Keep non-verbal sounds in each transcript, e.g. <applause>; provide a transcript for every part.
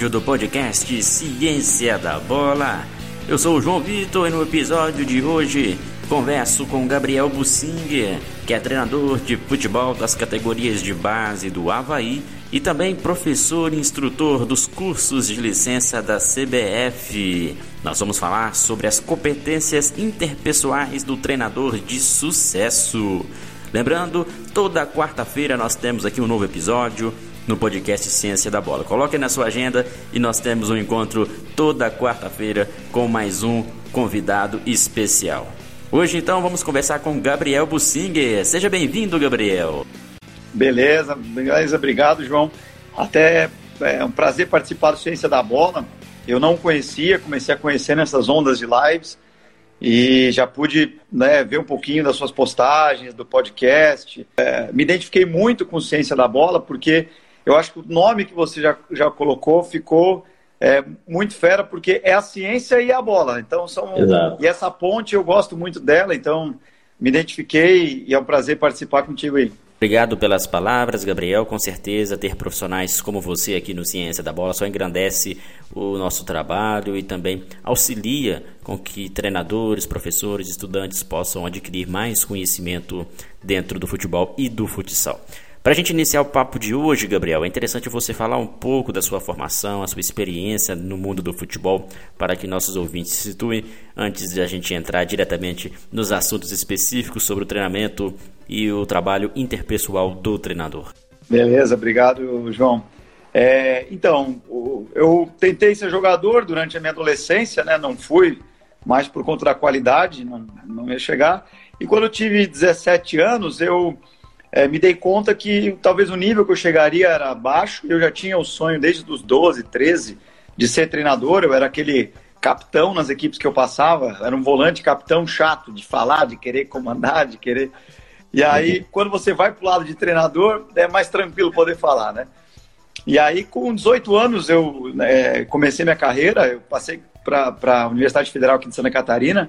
episódio do podcast Ciência da Bola. Eu sou o João Vitor e no episódio de hoje converso com Gabriel Bussinger, que é treinador de futebol das categorias de base do Havaí e também professor e instrutor dos cursos de licença da CBF. Nós vamos falar sobre as competências interpessoais do treinador de sucesso. Lembrando, toda quarta-feira nós temos aqui um novo episódio no podcast Ciência da Bola. Coloque na sua agenda e nós temos um encontro toda quarta-feira com mais um convidado especial. Hoje então vamos conversar com Gabriel Bussinger. Seja bem-vindo, Gabriel. Beleza, beleza, obrigado, João. Até é um prazer participar do Ciência da Bola. Eu não conhecia, comecei a conhecer nessas ondas de lives e já pude né, ver um pouquinho das suas postagens, do podcast. É, me identifiquei muito com Ciência da Bola, porque eu acho que o nome que você já, já colocou ficou é, muito fera, porque é a ciência e a bola. Então são. Exato. E essa ponte eu gosto muito dela, então me identifiquei e é um prazer participar contigo aí. Obrigado pelas palavras, Gabriel. Com certeza, ter profissionais como você aqui no Ciência da Bola só engrandece o nosso trabalho e também auxilia com que treinadores, professores, estudantes possam adquirir mais conhecimento dentro do futebol e do futsal. Para a gente iniciar o papo de hoje, Gabriel, é interessante você falar um pouco da sua formação, a sua experiência no mundo do futebol, para que nossos ouvintes se situem antes de a gente entrar diretamente nos assuntos específicos sobre o treinamento e o trabalho interpessoal do treinador. Beleza, obrigado, João. É, então, eu tentei ser jogador durante a minha adolescência, né? Não fui, mais por conta da qualidade, não, não ia chegar. E quando eu tive 17 anos, eu é, me dei conta que talvez o nível que eu chegaria era baixo. Eu já tinha o sonho desde os 12, 13 de ser treinador. Eu era aquele capitão nas equipes que eu passava. Era um volante capitão chato de falar, de querer comandar, de querer. E aí, quando você vai para o lado de treinador, é mais tranquilo poder falar, né? E aí, com 18 anos, eu é, comecei minha carreira. Eu passei para a Universidade Federal aqui de Santa Catarina.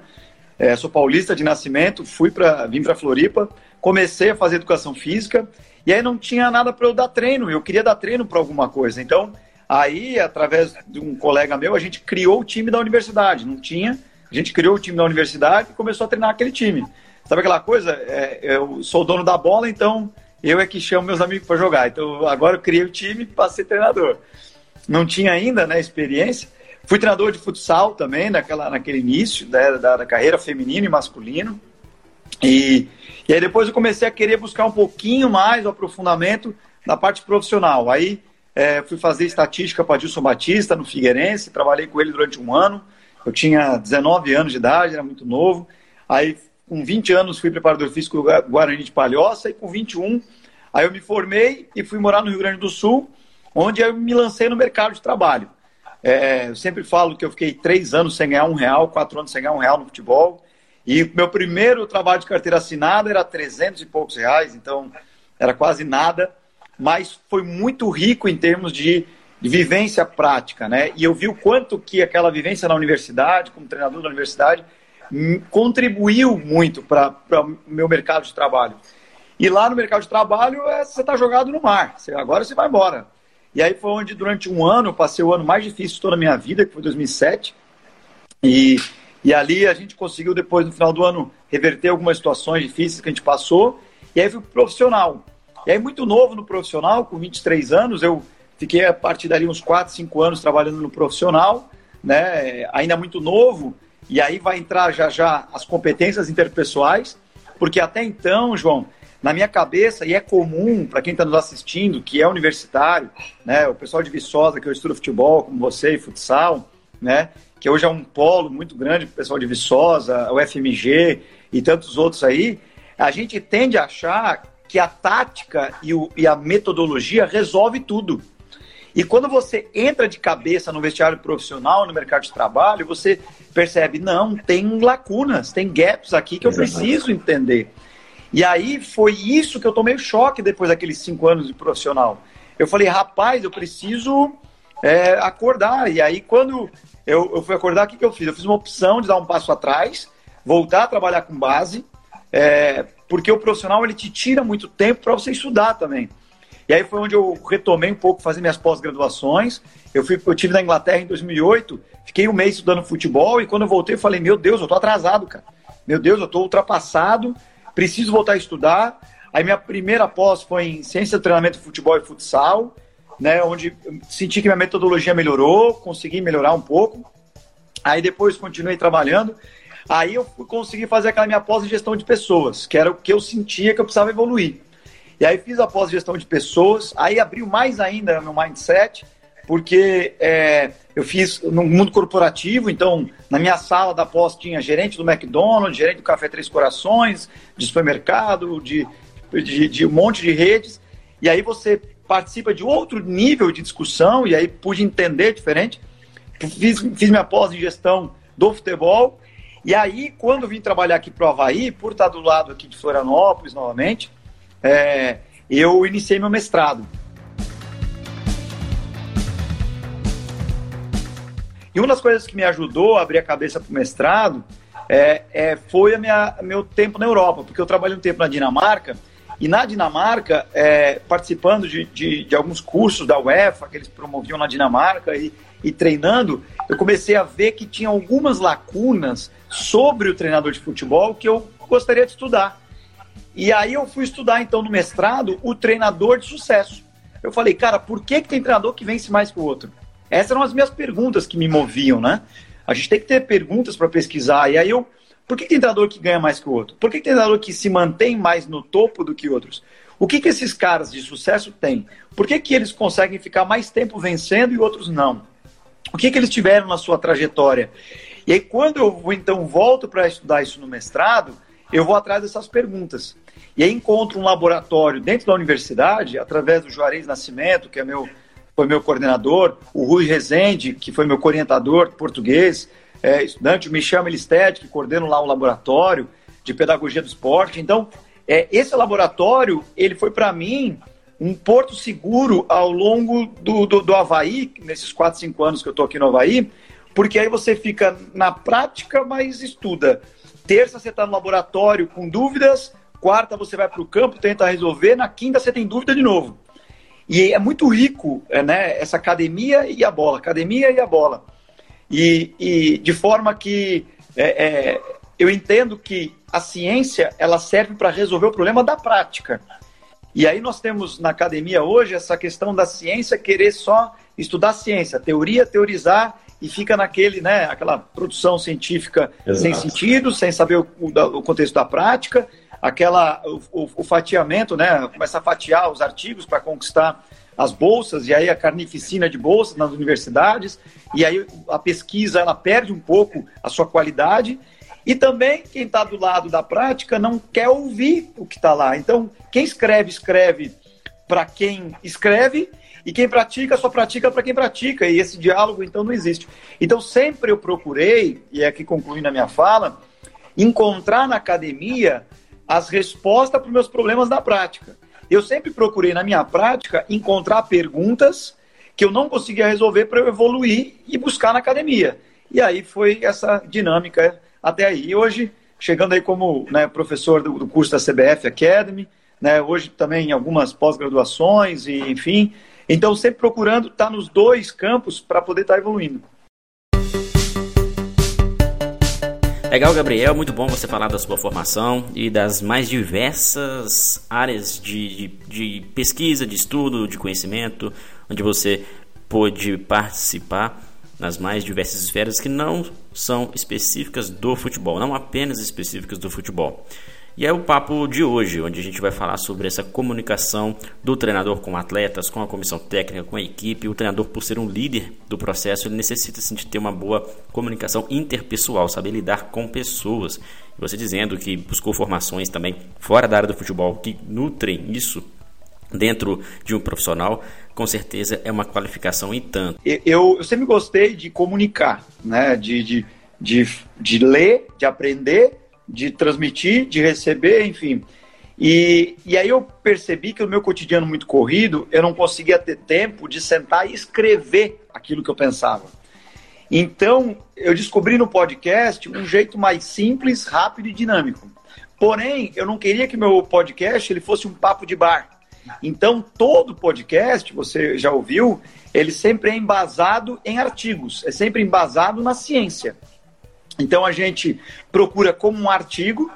É, sou paulista de nascimento, fui para vim para Floripa comecei a fazer educação física e aí não tinha nada para eu dar treino, eu queria dar treino para alguma coisa. Então, aí, através de um colega meu, a gente criou o time da universidade. Não tinha, a gente criou o time da universidade e começou a treinar aquele time. Sabe aquela coisa? É, eu sou dono da bola, então eu é que chamo meus amigos para jogar. Então, agora eu criei o time para ser treinador. Não tinha ainda né, experiência. Fui treinador de futsal também, naquela, naquele início né, da, da carreira feminino e masculino. E e aí depois eu comecei a querer buscar um pouquinho mais o aprofundamento na parte profissional. Aí é, fui fazer estatística para Dilson Batista no Figueirense, trabalhei com ele durante um ano. Eu tinha 19 anos de idade, era muito novo. Aí com 20 anos fui preparador físico do Guarani de Palhoça e com 21 aí eu me formei e fui morar no Rio Grande do Sul, onde eu me lancei no mercado de trabalho. É, eu sempre falo que eu fiquei três anos sem ganhar um real, quatro anos sem ganhar um real no futebol. E meu primeiro trabalho de carteira assinada era 300 e poucos reais, então era quase nada, mas foi muito rico em termos de, vivência prática, né? E eu vi o quanto que aquela vivência na universidade, como treinador da universidade, contribuiu muito para o meu mercado de trabalho. E lá no mercado de trabalho, é, você está jogado no mar. Você, agora você vai embora. E aí foi onde, durante um ano, eu passei o ano mais difícil de toda a minha vida, que foi 2007. E e ali a gente conseguiu, depois, no final do ano, reverter algumas situações difíceis que a gente passou. E aí fui pro profissional. E aí, muito novo no profissional, com 23 anos, eu fiquei a partir dali uns 4, 5 anos trabalhando no profissional, né? Ainda muito novo. E aí vai entrar já já as competências interpessoais, porque até então, João, na minha cabeça, e é comum para quem está nos assistindo, que é universitário, né? O pessoal de Viçosa, que eu estudo futebol, como você, e futsal, né? que hoje é um polo muito grande para o pessoal de Viçosa, o FMG e tantos outros aí, a gente tende a achar que a tática e, o, e a metodologia resolve tudo. E quando você entra de cabeça no vestiário profissional, no mercado de trabalho, você percebe, não, tem lacunas, tem gaps aqui que eu preciso entender. E aí foi isso que eu tomei choque depois daqueles cinco anos de profissional. Eu falei, rapaz, eu preciso é, acordar. E aí, quando eu, eu fui acordar, o que, que eu fiz? Eu fiz uma opção de dar um passo atrás, voltar a trabalhar com base, é, porque o profissional ele te tira muito tempo para você estudar também. E aí foi onde eu retomei um pouco fazer minhas pós-graduações. Eu fui, eu tive na Inglaterra em 2008, fiquei um mês estudando futebol e quando eu voltei eu falei: "Meu Deus, eu tô atrasado, cara. Meu Deus, eu tô ultrapassado, preciso voltar a estudar". Aí minha primeira pós foi em ciência treinamento futebol e futsal, né, onde senti que minha metodologia melhorou, consegui melhorar um pouco. Aí depois continuei trabalhando. Aí eu consegui fazer aquela minha pós em gestão de pessoas, que era o que eu sentia que eu precisava evoluir. E aí fiz a pós-gestão de pessoas, aí abriu mais ainda meu mindset, porque é, eu fiz no mundo corporativo, então na minha sala da pós tinha gerente do McDonald's, gerente do Café Três Corações, de supermercado, de, de, de um monte de redes, e aí você participa de outro nível de discussão, e aí pude entender diferente. Fiz, fiz minha pós em gestão do futebol, e aí quando vim trabalhar aqui para o Havaí, por estar do lado aqui de Florianópolis novamente, é, eu iniciei meu mestrado. E uma das coisas que me ajudou a abrir a cabeça para o mestrado é, é, foi a minha, meu tempo na Europa, porque eu trabalhei um tempo na Dinamarca, e na Dinamarca, é, participando de, de, de, alguns cursos da UEFA que eles promoviam na Dinamarca e, e treinando, eu comecei a ver que tinha algumas lacunas sobre o treinador de futebol que eu gostaria de estudar. E aí eu fui estudar, então, no mestrado, o treinador de sucesso. Eu falei, cara, por que, que tem treinador que vence mais que o outro? Essas eram as minhas perguntas que me moviam, né? A gente tem que ter perguntas para pesquisar. E aí eu. Por que tem treinador que ganha mais que o outro? Por que tem treinador que se mantém mais no topo do que outros? O que, que esses caras de sucesso têm? Por que, que eles conseguem ficar mais tempo vencendo e outros não? O que, que eles tiveram na sua trajetória? E aí, quando eu então volto para estudar isso no mestrado, eu vou atrás dessas perguntas. E aí encontro um laboratório dentro da universidade, através do Juarez Nascimento, que é meu, foi meu coordenador, o Rui Rezende, que foi meu orientador português, é, estudante, o Michel Melisted, que coordena lá o laboratório de pedagogia do esporte. Então, é, esse laboratório, ele foi para mim um porto seguro ao longo do, do, do Havaí, nesses 4, 5 anos que eu estou aqui no Havaí, porque aí você fica na prática, mas estuda. Terça você está no laboratório com dúvidas, quarta você vai para o campo, tenta resolver, na quinta você tem dúvida de novo. E é muito rico é, né, essa academia e a bola, academia e a bola. E, e de forma que é, é, eu entendo que a ciência ela serve para resolver o problema da prática. E aí nós temos na academia hoje essa questão da ciência querer só estudar ciência, teoria, teorizar e fica naquele, né, aquela produção científica Exato. sem sentido, sem saber o, o, contexto da prática, aquela o, o, fatiamento, né, começa a fatiar os artigos para conquistar as bolsas e aí a carnificina de bolsas nas universidades e aí a pesquisa ela perde um pouco a sua qualidade e também quem está do lado da prática não quer ouvir o que está lá. Então quem escreve escreve para quem escreve e quem pratica só pratica para quem pratica, e esse diálogo então não existe. Então sempre eu procurei, e é aqui concluindo a minha fala, encontrar na academia as respostas para os meus problemas da prática. Eu sempre procurei na minha prática encontrar perguntas que eu não conseguia resolver para eu evoluir e buscar na academia. E aí foi essa dinâmica até aí. E hoje, chegando aí como né, professor do, do curso da CBF Academy, né, hoje também em algumas pós-graduações e enfim, então, sempre procurando estar nos dois campos para poder estar evoluindo. Legal, Gabriel. Muito bom você falar da sua formação e das mais diversas áreas de, de, de pesquisa, de estudo, de conhecimento, onde você pôde participar nas mais diversas esferas que não são específicas do futebol, não apenas específicas do futebol. E é o papo de hoje, onde a gente vai falar sobre essa comunicação do treinador com atletas, com a comissão técnica, com a equipe. O treinador, por ser um líder do processo, ele necessita sim, de ter uma boa comunicação interpessoal, saber lidar com pessoas. E você dizendo que buscou formações também fora da área do futebol que nutrem isso dentro de um profissional, com certeza é uma qualificação em tanto. Eu, eu sempre gostei de comunicar, né? de, de, de, de ler, de aprender de transmitir, de receber, enfim. E, e aí eu percebi que no meu cotidiano muito corrido, eu não conseguia ter tempo de sentar e escrever aquilo que eu pensava. Então, eu descobri no podcast um jeito mais simples, rápido e dinâmico. Porém, eu não queria que meu podcast ele fosse um papo de bar. Então, todo podcast, você já ouviu, ele sempre é embasado em artigos, é sempre embasado na ciência. Então, a gente procura, como um artigo,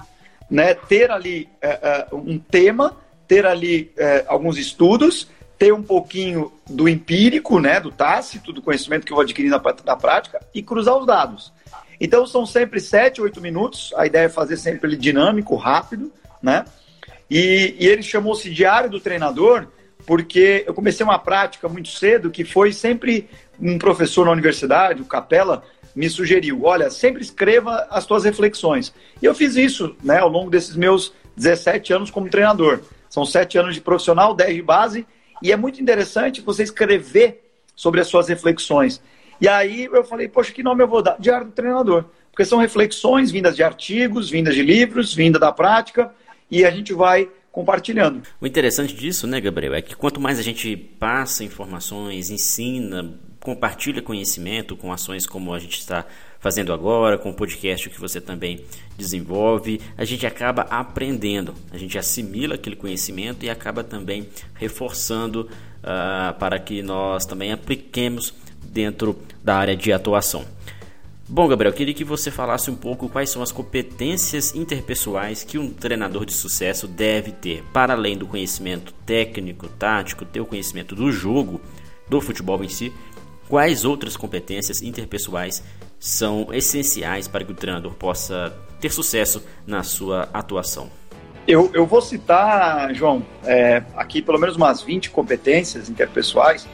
né, ter ali é, é, um tema, ter ali é, alguns estudos, ter um pouquinho do empírico, né, do tácito, do conhecimento que eu vou adquirir na, na prática e cruzar os dados. Então, são sempre sete, oito minutos. A ideia é fazer sempre ele dinâmico, rápido, né? E, e ele chamou-se Diário do Treinador porque eu comecei uma prática muito cedo que foi sempre um professor na universidade, o Capela, me sugeriu, olha, sempre escreva as tuas reflexões. E eu fiz isso, né, ao longo desses meus 17 anos como treinador. São sete anos de profissional, 10 de base, e é muito interessante você escrever sobre as suas reflexões. E aí eu falei, poxa, que nome eu vou dar? Diário do Treinador. Porque são reflexões vindas de artigos, vindas de livros, vinda da prática, e a gente vai compartilhando. O interessante disso, né, Gabriel, é que quanto mais a gente passa informações, ensina, compartilha conhecimento com ações como a gente está fazendo agora, com o podcast que você também desenvolve, a gente acaba aprendendo, a gente assimila aquele conhecimento e acaba também reforçando uh, para que nós também apliquemos dentro da área de atuação. Bom, Gabriel, queria que você falasse um pouco quais são as competências interpessoais que um treinador de sucesso deve ter, para além do conhecimento técnico, tático, ter o conhecimento do jogo, do futebol em si, quais outras competências interpessoais são essenciais para que o treinador possa ter sucesso na sua atuação? Eu, eu vou citar, João, é, aqui pelo menos umas 20 competências interpessoais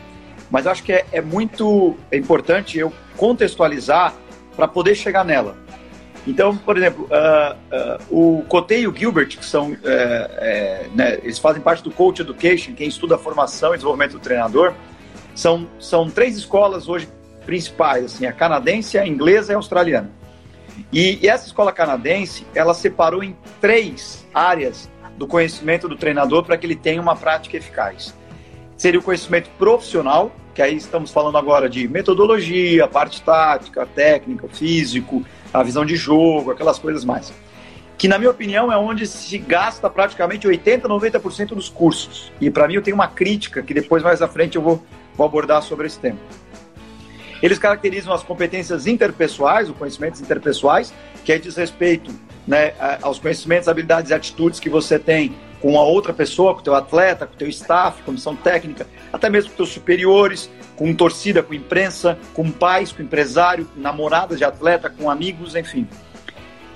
mas acho que é, é muito importante eu contextualizar para poder chegar nela. Então, por exemplo, uh, uh, o Cote e o Gilbert, que são, é, né, eles fazem parte do Coach Education, quem estuda a formação e desenvolvimento do treinador, são, são três escolas hoje principais, assim, a canadense, a inglesa e a australiana. E, e essa escola canadense, ela separou em três áreas do conhecimento do treinador para que ele tenha uma prática eficaz. Seria o conhecimento profissional, que aí estamos falando agora de metodologia, parte tática, técnica, físico, a visão de jogo, aquelas coisas mais. Que, na minha opinião, é onde se gasta praticamente 80%, 90% dos cursos. E, para mim, eu tenho uma crítica que depois, mais à frente, eu vou, vou abordar sobre esse tema. Eles caracterizam as competências interpessoais, os conhecimentos interpessoais, que é diz respeito né, aos conhecimentos, habilidades e atitudes que você tem com a outra pessoa, com o teu atleta, com o teu staff, comissão técnica, até mesmo com teus superiores, com torcida, com imprensa, com pais, com empresário, com namoradas de atleta, com amigos, enfim.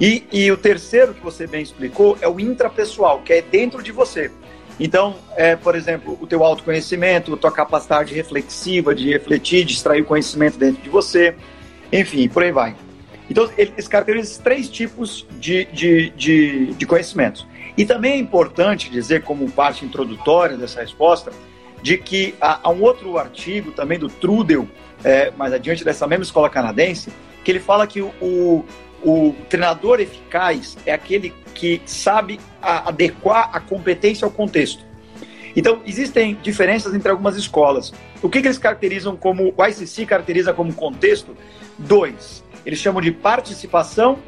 E, e o terceiro que você bem explicou é o intrapessoal, que é dentro de você. Então, é, por exemplo, o teu autoconhecimento, a tua capacidade reflexiva de refletir, de extrair o conhecimento dentro de você, enfim, por aí vai. Então, eles caracterizam esses três tipos de, de, de, de conhecimentos. E também é importante dizer, como parte introdutória dessa resposta, de que há, um outro artigo também do Trudel, é, mais adiante dessa mesma escola canadense, que ele fala que o, o, o treinador eficaz é aquele que sabe adequar a competência ao contexto. Então, existem diferenças entre algumas escolas. O que, que eles caracterizam como, o ICC caracteriza como contexto? Dois. Eles chamam de participação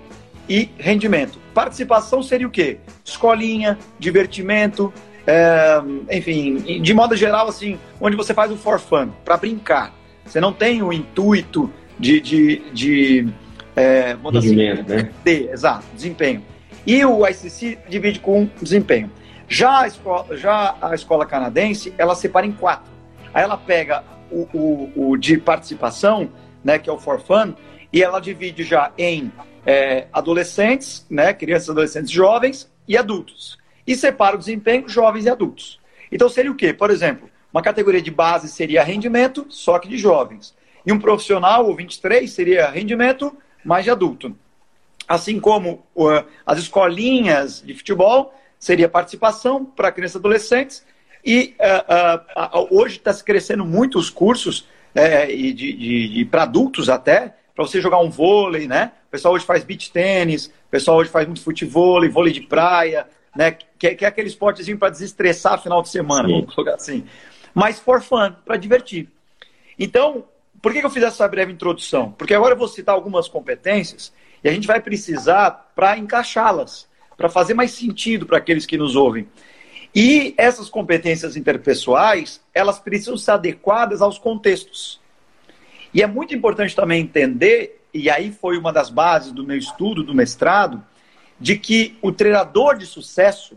e rendimento. Participação seria o quê? Escolinha, divertimento, é, enfim, de modo geral, assim, onde você faz o for fun, para brincar. Você não tem o intuito de. de, de é, assim, né? de, exato, desempenho. E o ICC divide com desempenho. Já a escola, já a escola canadense, ela separa em quatro. Aí ela pega o, o, o de participação, né, que é o for fun, e ela divide já em é, adolescentes, né, crianças, adolescentes, jovens e adultos. E separa o desempenho jovens e adultos. Então seria o quê? Por exemplo, uma categoria de base seria rendimento, só que de jovens. E um profissional, ou 23, seria rendimento mais de adulto. Assim como uh, as escolinhas de futebol, seria participação para crianças e adolescentes. E uh, uh, hoje está se crescendo muito os cursos, é, de, de, de para adultos até, para você jogar um vôlei, né? O pessoal hoje faz beach tênis, o pessoal hoje faz muito futebol, vôlei de praia, né? Que, que é aquele esportezinho para desestressar final de semana, Sim. vamos colocar assim. Mas for fun, para divertir. Então, por que eu fiz essa breve introdução? Porque agora eu vou citar algumas competências e a gente vai precisar para encaixá-las, para fazer mais sentido para aqueles que nos ouvem. E essas competências interpessoais, elas precisam ser adequadas aos contextos. E é muito importante também entender, e aí foi uma das bases do meu estudo, do mestrado, de que o treinador de sucesso,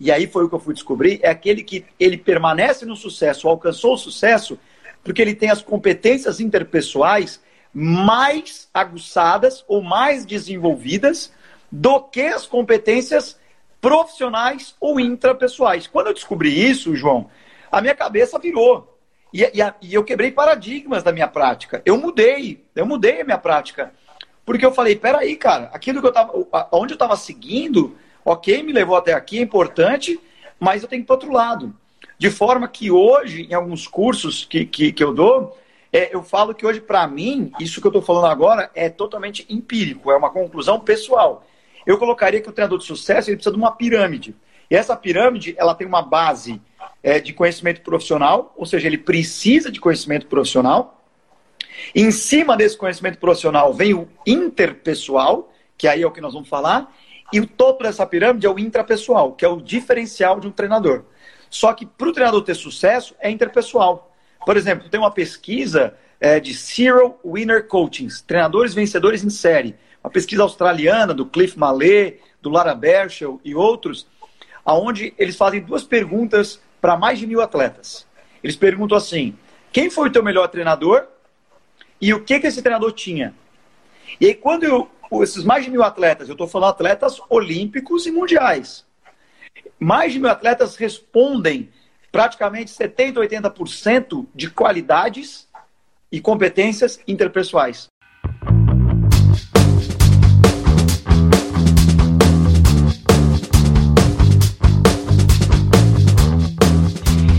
e aí foi o que eu fui descobrir, é aquele que ele permanece no sucesso, alcançou o sucesso, porque ele tem as competências interpessoais mais aguçadas ou mais desenvolvidas do que as competências profissionais ou intrapessoais. Quando eu descobri isso, João, a minha cabeça virou. E, e, e, eu quebrei paradigmas da minha prática. Eu mudei, eu mudei a minha prática. Porque eu falei, peraí, cara, aquilo que eu tava. Onde eu estava seguindo, ok, me levou até aqui, é importante, mas eu tenho que ir para outro lado. De forma que hoje, em alguns cursos que, que, que eu dou, é, eu falo que hoje, para mim, isso que eu estou falando agora é totalmente empírico, é uma conclusão pessoal. Eu colocaria que o treinador de sucesso ele precisa de uma pirâmide. E essa pirâmide ela tem uma base é, de conhecimento profissional, ou seja, ele precisa de conhecimento profissional. Em cima desse conhecimento profissional vem o interpessoal, que aí é o que nós vamos falar, e o topo dessa pirâmide é o intrapessoal, que é o diferencial de um treinador. Só que para o treinador ter sucesso é interpessoal. Por exemplo, tem uma pesquisa é, de Zero Winner Coachings, treinadores vencedores em série. Uma pesquisa australiana do Cliff Mallet, do Lara Berchel e outros, aonde eles fazem duas perguntas para mais de mil atletas. Eles perguntam assim: quem foi o teu melhor treinador e o que, que esse treinador tinha? E aí, quando eu, esses mais de mil atletas, eu estou falando atletas olímpicos e mundiais, mais de mil atletas respondem praticamente 70%, 80% de qualidades e competências interpessoais.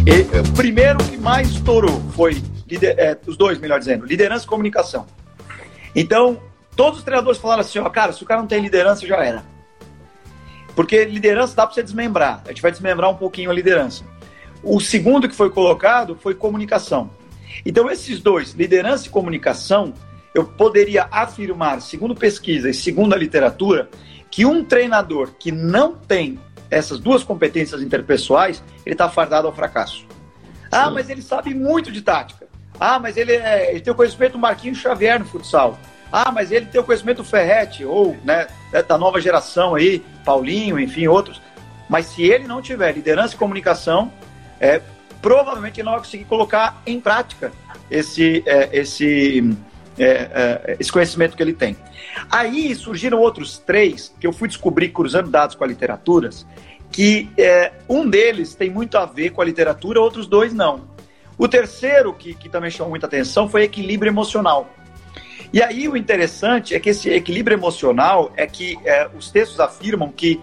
E, o primeiro que mais estourou foi, é, os dois, melhor dizendo, liderança e comunicação. Então, todos os treinadores falaram assim, ó, cara, se o cara não tem liderança, já era. Porque liderança dá para você desmembrar. A gente vai desmembrar um pouquinho a liderança. O segundo que foi colocado foi comunicação. Então, esses dois, liderança e comunicação, eu poderia afirmar, segundo pesquisa e segundo a literatura, que um treinador que não tem essas duas competências interpessoais, ele está fardado ao fracasso. Ah, Sim. Mas ele sabe muito de tática. Ah, mas ele, é, ele tem o conhecimento do Marquinhos Xavier no futsal. Ah, mas ele tem o conhecimento do Ferretti, ou né, da nova geração aí, Paulinho, enfim, outros. Mas se ele não tiver liderança e comunicação, é, provavelmente não vai conseguir colocar em prática esse, é, esse, é, é, esse conhecimento que ele tem. Aí surgiram outros três que eu fui descobrir cruzando dados com a literatura, que é, um deles tem muito a ver com a literatura, outros dois não. O terceiro, que, que também chamou muita atenção, foi equilíbrio emocional. E aí o interessante é que esse equilíbrio emocional é que é, os textos afirmam que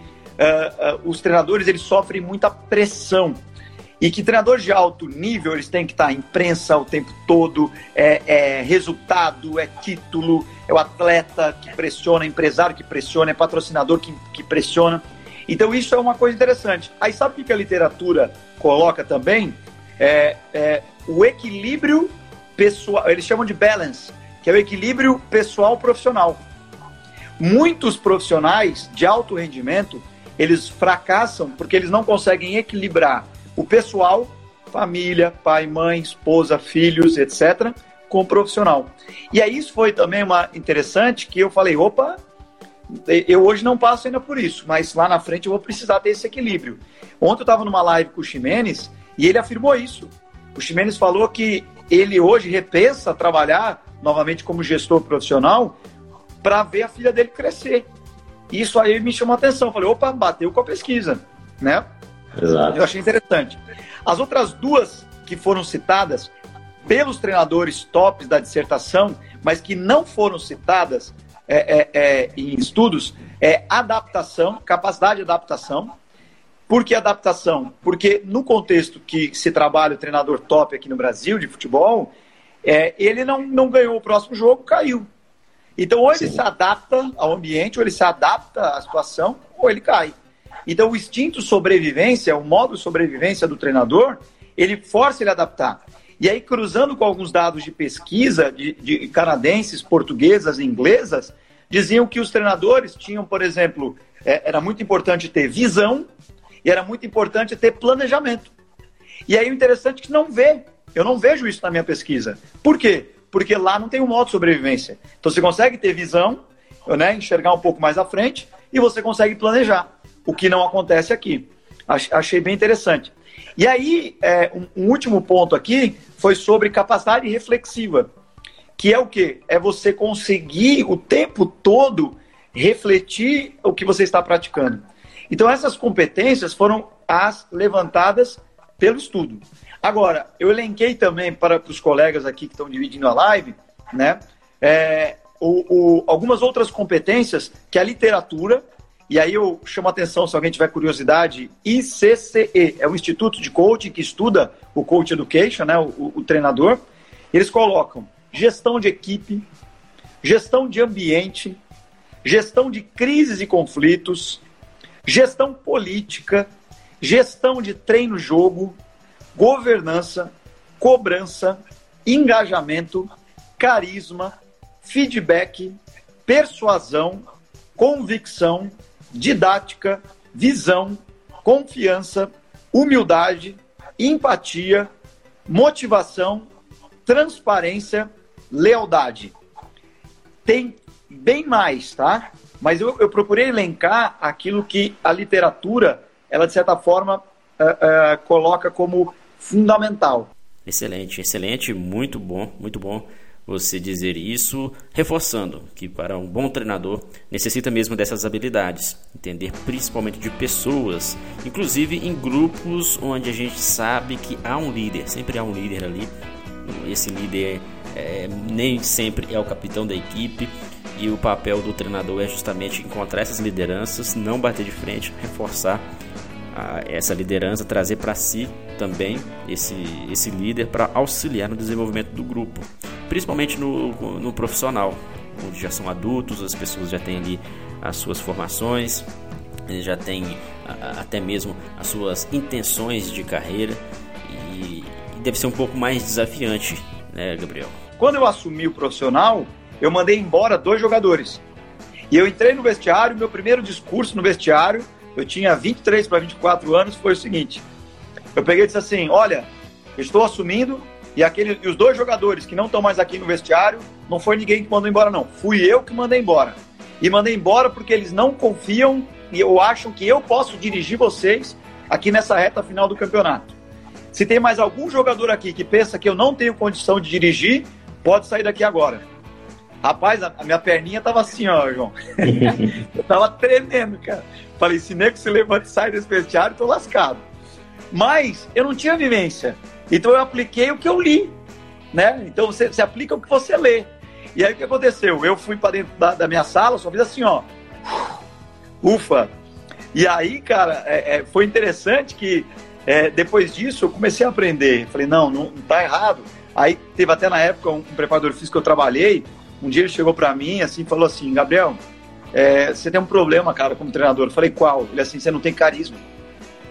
os treinadores eles sofrem muita pressão e que treinadores de alto nível, eles têm que estar em imprensa o tempo todo, é, é, resultado, é título, é o atleta que pressiona, é empresário que pressiona, é patrocinador que, que pressiona. Então isso é uma coisa interessante. Aí sabe o que a literatura coloca também? É, é o equilíbrio pessoal, eles chamam de balance, que é o equilíbrio pessoal-profissional. Muitos profissionais de alto rendimento, eles fracassam porque eles não conseguem equilibrar o pessoal, família, pai, mãe, esposa, filhos, etc., com o profissional. E aí isso foi também uma interessante que eu falei, opa, eu hoje não passo ainda por isso, mas lá na frente eu vou precisar ter esse equilíbrio. Ontem eu estava numa live com o Ximenes e ele afirmou isso. O Ximenes falou que ele hoje repensa trabalhar novamente como gestor profissional para ver a filha dele crescer. Isso aí me chamou a atenção. falei, opa, bateu com a pesquisa, né? Exato. Eu achei interessante. As outras duas que foram citadas pelos treinadores tops da dissertação, mas que não foram citadas é, é, é, em estudos, é adaptação, capacidade de adaptação. Por que adaptação? Porque no contexto que se trabalha o treinador top aqui no Brasil de futebol, é, ele não, não ganhou o próximo jogo, caiu. Então, ou ele Sim. se adapta ao ambiente, ou ele se adapta à situação, ou ele cai. Então, o instinto sobrevivência, o modo sobrevivência do treinador, ele força ele a adaptar. E aí, cruzando com alguns dados de pesquisa de, de canadenses, portuguesas e inglesas, diziam que os treinadores tinham, por exemplo, é, era muito importante ter visão E era muito importante ter planejamento. E aí o interessante é que não vê. Eu não vejo isso na minha pesquisa. Por quê? Porque lá não tem um modo sobrevivência. Então você consegue ter visão, né, enxergar um pouco mais à frente e você consegue planejar. O que não acontece aqui. Achei bem interessante. E aí, é, um, último ponto aqui foi sobre capacidade reflexiva, que é o quê? É você conseguir o tempo todo refletir o que você está praticando. Então, essas competências foram as levantadas pelo estudo. Agora, eu elenquei também para, para os colegas aqui que estão dividindo a live, né? É, o, o, algumas outras competências que a literatura e aí eu chamo a atenção, se alguém tiver curiosidade, ICCE, é o Instituto de Coaching que estuda o Coach Education, né, o, o treinador. Eles colocam gestão de equipe, gestão de ambiente, gestão de crises e conflitos, gestão política, gestão de treino-jogo, governança, cobrança, engajamento, carisma, feedback, persuasão, convicção, didática, visão, confiança, humildade, empatia, motivação, transparência, lealdade. Tem bem mais, tá? Mas eu, eu procurei elencar aquilo que a literatura, ela de certa forma, uh, uh, coloca como fundamental. Excelente, excelente, muito bom, muito bom você dizer isso, reforçando que para um bom treinador necessita mesmo dessas habilidades, entender principalmente de pessoas, inclusive em grupos onde a gente sabe que há um líder, sempre há um líder ali. Esse líder é, nem sempre é o capitão da equipe e o papel do treinador é justamente encontrar essas lideranças, não bater de frente, reforçar essa liderança, trazer para si também esse, esse líder para auxiliar no desenvolvimento do grupo principalmente no, no profissional, onde já são adultos, as pessoas já têm ali as suas formações, já têm até mesmo as suas intenções de carreira e, e deve ser um pouco mais desafiante, né, Gabriel? Quando eu assumi o profissional, eu mandei embora dois jogadores. E eu entrei no vestiário, meu primeiro discurso no vestiário, eu tinha 23 para 24 anos, foi o seguinte: eu peguei e disse assim: Olha, estou assumindo e, aquele, e os dois jogadores que não estão mais aqui no vestiário, não foi ninguém que mandou embora, não. Fui eu que mandei embora. E mandei embora porque eles não confiam e eu acham que eu posso dirigir vocês aqui nessa reta final do campeonato. Se tem mais algum jogador aqui que pensa que eu não tenho condição de dirigir, pode sair daqui agora. Rapaz, a minha perninha tava assim, ó, João. <laughs> eu tava tremendo, cara. Falei, se nego se levanta e sai desse vestiário, tô lascado. Mas eu não tinha vivência. Então eu apliquei o que eu li, né? Então você, você aplica o que você lê. E aí o que aconteceu? Eu fui para dentro da, da, minha sala, só fiz assim, ó. Ufa! E aí, cara, é, é, foi interessante que é, depois disso eu comecei a aprender. Falei, não, não, não tá errado. Aí teve até na época um, um preparador físico que eu trabalhei. Um dia ele chegou para mim assim falou assim, Gabriel, é, você tem um problema, cara, como treinador. Eu falei, qual? Ele assim, você não tem carisma.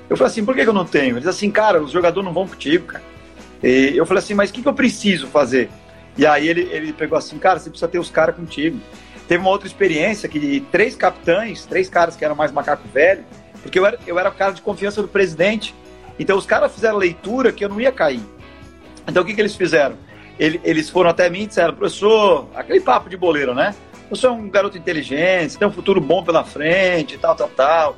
Eu falei assim, por que, eu não tenho? Ele disse assim, cara, os jogadores não vão contigo, cara. E eu falei assim, mas o que, que eu preciso fazer? E aí ele, ele pegou assim, cara, você precisa ter os caras contigo. Teve uma outra experiência que três capitães, três caras que eram mais macaco velho, porque eu era, eu era o cara de confiança do presidente. Então os caras fizeram leitura que eu não ia cair. Então o que, que eles fizeram? Ele, eles foram até mim e disseram, professor, aquele papo de boleiro, né? Você é um garoto inteligente, tem um futuro bom pela frente, tal, tal, tal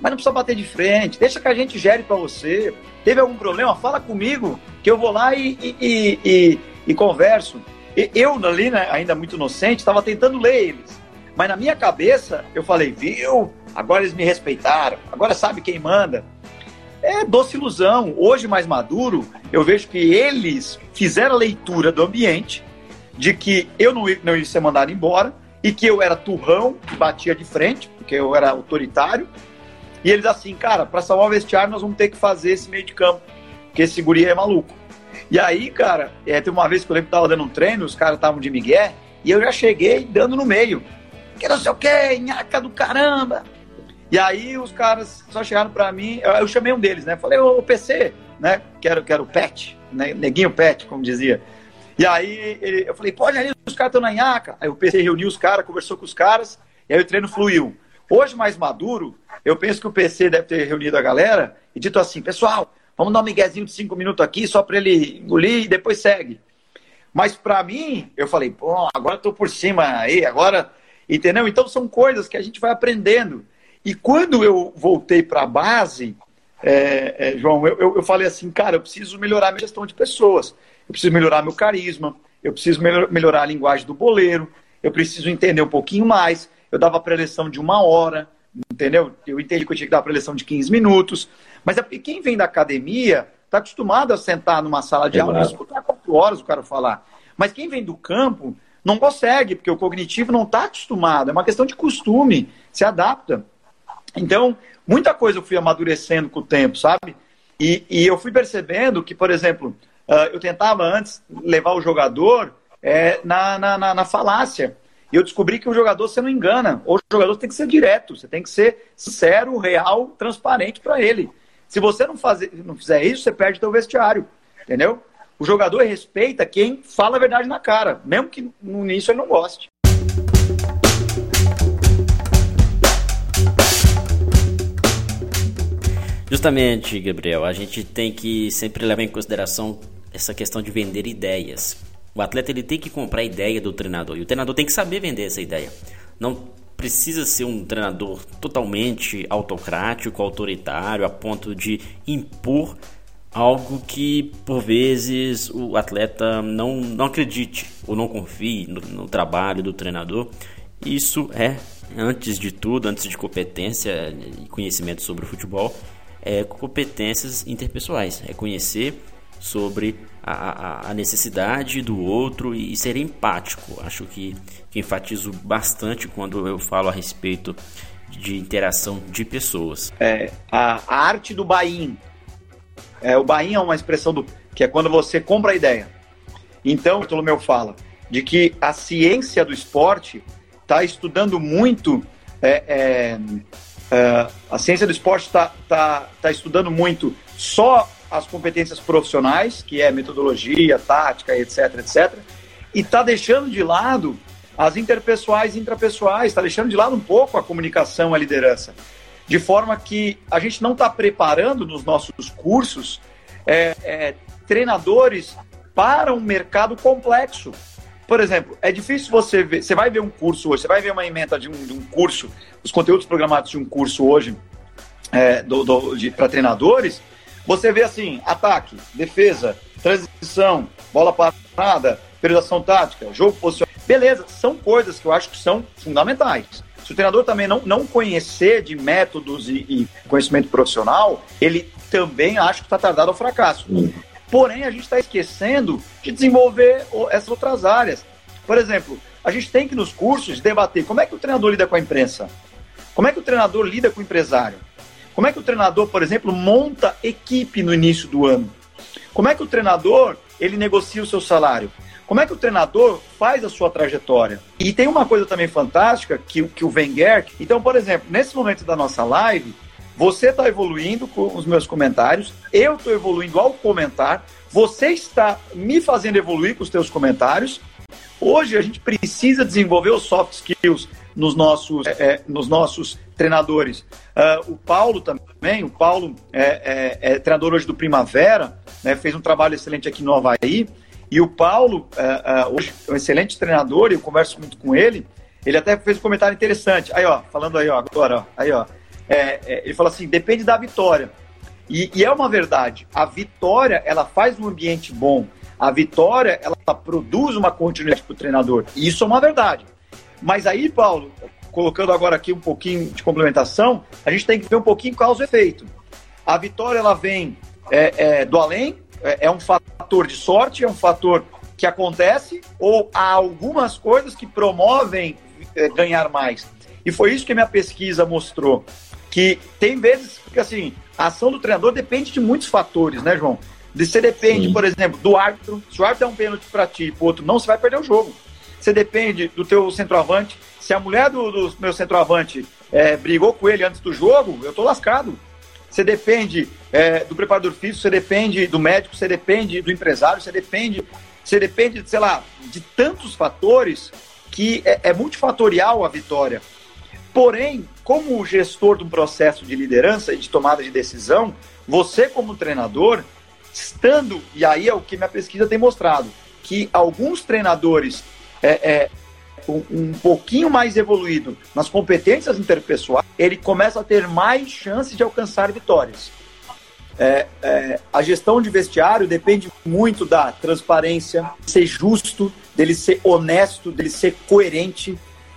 mas não precisa bater de frente, deixa que a gente gere para você. Teve algum problema? Fala comigo, que eu vou lá e, e, e, e converso. eu, ali, né, ainda muito inocente, estava tentando ler eles. Mas na minha cabeça, eu falei, viu? Agora eles me respeitaram, agora sabe quem manda. É doce ilusão. Hoje, mais maduro, eu vejo que eles fizeram a leitura do ambiente, de que eu não, não ia ser mandado embora, e que eu era turrão, que batia de frente, porque eu era autoritário, e eles assim, cara, para salvar o vestiário nós vamos ter que fazer esse meio de campo, porque esse guri é maluco. E aí, cara, é, teve uma vez que eu lembro que tava dando um treino, os caras estavam de migué, e eu já cheguei dando no meio. Que não sei o que, nhaca do caramba. E aí os caras só chegaram para mim, eu, eu, chamei um deles, né? Falei, ô PC, né? Quero, quero o Pet, né? Neguinho Pet, como dizia. E aí ele, eu falei, pode ali, os caras estão na nhaca. Aí o PC reuniu os caras, conversou com os caras, e aí o treino fluiu. Hoje, mais maduro, eu penso que o PC deve ter reunido a galera e dito assim, pessoal, vamos dar um miguezinho de cinco minutos aqui só para ele engolir e depois segue. Mas para mim, eu falei, pô, agora estou por cima aí, agora, entendeu? Então são coisas que a gente vai aprendendo. E quando eu voltei para a base, é, é, João, eu, eu, falei assim, cara, eu preciso melhorar minha gestão de pessoas, eu preciso melhorar meu carisma, eu preciso melhorar a linguagem do boleiro, eu preciso entender um pouquinho mais. Eu dava preleção de uma hora, entendeu? Eu entendi que eu tinha que dar preleção de 15 minutos. Mas é porque quem vem da academia está acostumado a sentar numa sala de aula e escutar quatro horas o cara falar. Mas quem vem do campo não consegue, porque o cognitivo não está acostumado. É uma questão de costume, se adapta. Então, muita coisa eu fui amadurecendo com o tempo, sabe? E, e eu fui percebendo que, por exemplo, uh, eu tentava antes levar o jogador é, na, na, na, na falácia. E eu descobri que o jogador você não engana. O jogador tem que ser direto, você tem que ser sincero, real, transparente para ele. Se você não, fazer, não fizer isso, você perde teu vestiário. Entendeu? O jogador respeita quem fala a verdade na cara, mesmo que no início ele não goste. Justamente, Gabriel, a gente tem que sempre levar em consideração essa questão de vender ideias. O atleta ele tem que comprar a ideia do treinador e o treinador tem que saber vender essa ideia. Não precisa ser um treinador totalmente autocrático, autoritário, a ponto de impor algo que por vezes o atleta não, não acredite ou não confie no, no trabalho do treinador. Isso é, antes de tudo, antes de competência e conhecimento sobre o futebol, é competências interpessoais, é conhecer sobre a, a, necessidade do outro e, ser empático. Acho que, que enfatizo bastante quando eu falo a respeito de interação de pessoas. É, a, a arte do bain. É, o bain é uma expressão do que é quando você compra a ideia. Então, o meu fala de que a ciência do esporte está estudando muito é, é, é, a ciência do esporte está tá, tá estudando muito só as competências profissionais, que é metodologia, tática, etc, etc, e está deixando de lado as interpessoais e intrapessoais, está deixando de lado um pouco a comunicação, a liderança. De forma que a gente não está preparando nos nossos cursos é, é, treinadores para um mercado complexo. Por exemplo, é difícil você ver, você vai ver um curso hoje, você vai ver uma emenda de um, de um curso, os conteúdos programados de um curso hoje é, para treinadores, você vê assim, ataque, defesa, transição, bola parada, periodização tática, jogo posicional. Beleza, são coisas que eu acho que são fundamentais. Se o treinador também não, não conhecer de métodos e, e conhecimento profissional, ele também acho que está tardado ao fracasso. Porém, a gente está esquecendo de desenvolver essas outras áreas. Por exemplo, a gente tem que nos cursos debater como é que o treinador lida com a imprensa, como é que o treinador lida com o empresário, como é que o treinador, por exemplo, monta equipe no início do ano? Como é que o treinador ele negocia o seu salário? Como é que o treinador faz a sua trajetória? E tem uma coisa também fantástica que, que o Wenger. Então, por exemplo, nesse momento da nossa live, você está evoluindo com os meus comentários, eu estou evoluindo ao comentar, você está me fazendo evoluir com os teus comentários. Hoje a gente precisa desenvolver os soft skills nos nossos, é, é, nos nossos treinadores. Uh, o Paulo também, o Paulo é, é, é, treinador hoje do Primavera, né, fez um trabalho excelente aqui no Havaí. E o Paulo, uh, uh, hoje é um excelente treinador, e eu converso muito com ele. Ele até fez um comentário interessante. Aí, ó, falando aí, ó, agora, ó, aí, ó. ele fala assim: depende da vitória. E, e é uma verdade. A vitória, ela faz um ambiente bom. A vitória, ela produz uma continuidade para o treinador. E isso é uma verdade. Mas aí, Paulo, colocando agora aqui um pouquinho de complementação, a gente tem que ver um pouquinho causa e efeito. A vitória ela vem é, é, do além, é, é, um fator de sorte, é um fator que acontece, ou há algumas coisas que promovem é, ganhar mais. E foi isso que a minha pesquisa mostrou. Que tem vezes que assim, a ação do treinador depende de muitos fatores, né, João? Você depende, Sim. por exemplo, do árbitro. Se o árbitro dá um pênalti para ti e para outro não, você vai perder o jogo. Você depende do teu centroavante. Se a mulher do, do meu centroavante é, brigou com ele antes do jogo, eu tô lascado. Você depende é, do preparador físico, você depende do médico, você depende do empresário, você depende, você depende, sei lá, de tantos fatores que é, é multifatorial a vitória. Porém, como gestor de um processo de liderança e de tomada de decisão, você como treinador, estando, e aí é o que minha pesquisa tem mostrado, que alguns treinadores é, é um, um, pouquinho mais evoluído nas competências interpessoais, ele começa a ter mais chances de alcançar vitórias. É, é, a gestão de vestiário depende muito da transparência, ser justo, dele ser honesto, dele ser coerente.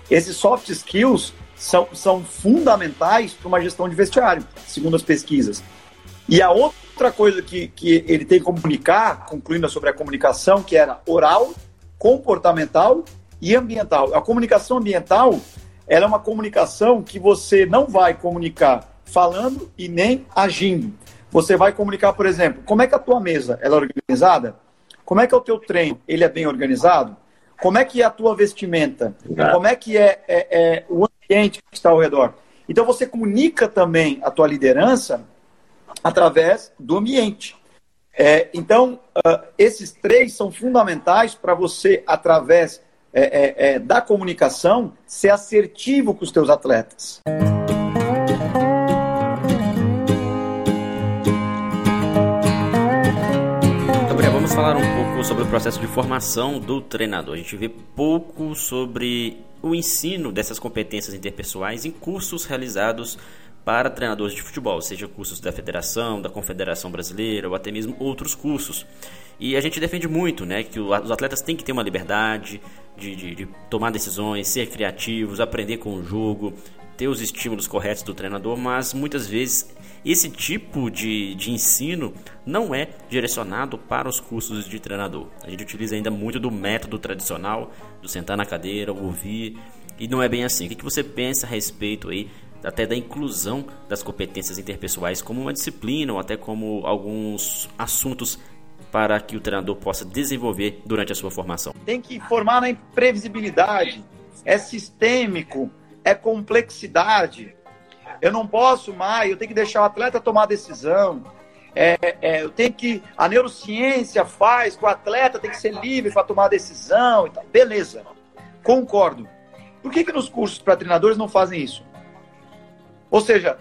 Esses soft skills são, são fundamentais para uma gestão de vestiário, segundo as pesquisas. E a outra coisa que, que ele tem que comunicar, concluindo sobre a comunicação, que era oral, comportamental e ambiental. A comunicação ambiental ela é uma comunicação que você não vai comunicar falando e nem agindo. Você vai comunicar, por exemplo, como é que a tua mesa ela é organizada? Como é que é o teu treino? Ele é bem organizado? Como é que é a tua vestimenta? Como é que é, é, é o ambiente que está ao redor? Então você comunica também a tua liderança através do ambiente. É, então, uh, esses três são fundamentais para você, através é, é, é, da comunicação, ser assertivo com os teus atletas. Gabriel, vamos falar um pouco sobre o processo de formação do treinador. A gente vê pouco sobre o ensino dessas competências interpessoais em cursos realizados para treinadores de futebol, seja cursos da Federação, da Confederação Brasileira ou até mesmo outros cursos. E a gente defende muito né, que os atletas têm que ter uma liberdade de, de, de tomar decisões, ser criativos, aprender com o jogo, ter os estímulos corretos do treinador, mas muitas vezes esse tipo de, de ensino não é direcionado para os cursos de treinador. A gente utiliza ainda muito do método tradicional, do sentar na cadeira, ouvir, e não é bem assim. O que você pensa a respeito aí até da inclusão das competências interpessoais como uma disciplina ou até como alguns assuntos para que o treinador possa desenvolver durante a sua formação. Tem que formar na imprevisibilidade, é sistêmico, é complexidade. Eu não posso mais, eu tenho que deixar o atleta tomar decisão. É, é, eu tenho que. A neurociência faz que o atleta tem que ser livre para tomar decisão e tal. Beleza, concordo. Por que, que nos cursos para treinadores não fazem isso? Ou seja,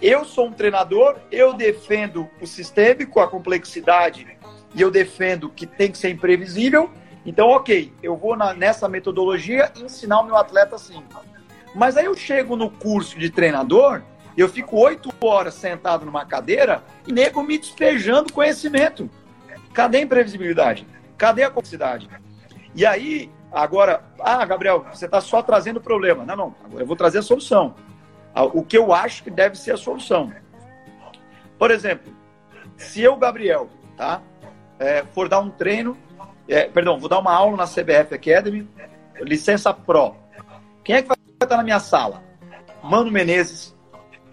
eu sou um treinador, eu defendo o sistêmico, a complexidade, e eu defendo que tem que ser imprevisível. Então, ok, eu vou na, nessa metodologia ensinar o meu atleta assim. Mas aí eu chego no curso de treinador, eu fico oito horas sentado numa cadeira e nego me despejando conhecimento. Cadê a imprevisibilidade? Cadê a complexidade? E aí, agora, ah, Gabriel, você está só trazendo problema. Não, não, agora eu vou trazer a solução o que eu acho que deve ser a solução. Por exemplo, se eu, Gabriel, tá, é, for dar um treino, é, perdão, vou dar uma aula na CBF Academy, licença Pro. Quem é que vai estar na minha sala? Mano Menezes,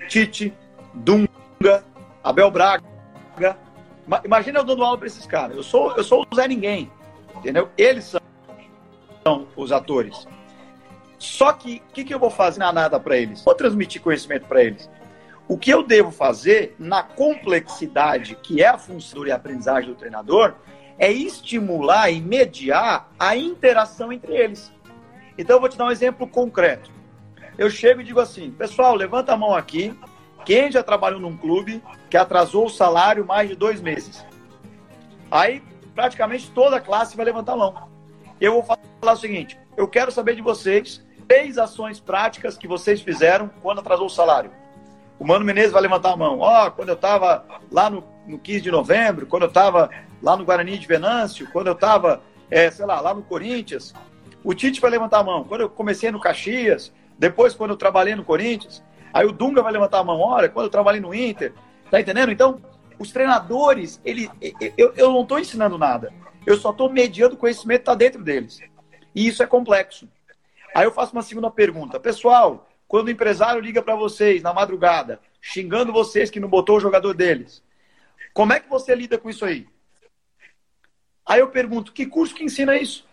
Tite, Dunga, Abel Braga. Imagina eu dando aula para esses caras. Eu sou, eu sou o Zé Ninguém, entendeu? Eles são, são os atores. Só que o que, que eu vou fazer na nada para eles? Vou transmitir conhecimento para eles. O que eu devo fazer na complexidade que é a função e a aprendizagem do treinador é estimular e mediar a interação entre eles. Então eu vou te dar um exemplo concreto. Eu chego e digo assim, pessoal, levanta a mão aqui. Quem já trabalhou num clube que atrasou o salário mais de dois meses? Aí praticamente toda a classe vai levantar a mão. Eu vou falar o seguinte: eu quero saber de vocês três ações práticas que vocês fizeram quando atrasou o salário. O Mano Menezes vai levantar a mão. Ó, oh, quando eu estava lá no, no 15 de novembro, quando eu estava lá no Guarani de Venâncio, quando eu estava, é, sei lá, lá no Corinthians. O Tite vai levantar a mão. Quando eu comecei no Caxias, depois quando eu trabalhei no Corinthians. Aí o Dunga vai levantar a mão. Olha, quando eu trabalhei no Inter. Tá entendendo? Então, os treinadores, ele, eu, eu não estou ensinando nada. Eu só estou mediando o conhecimento que está dentro deles. E isso é complexo. Aí eu faço uma segunda pergunta. Pessoal, quando o empresário liga para vocês na madrugada, xingando vocês que não botou o jogador deles, como é que você lida com isso aí? Aí eu pergunto, que curso que ensina isso?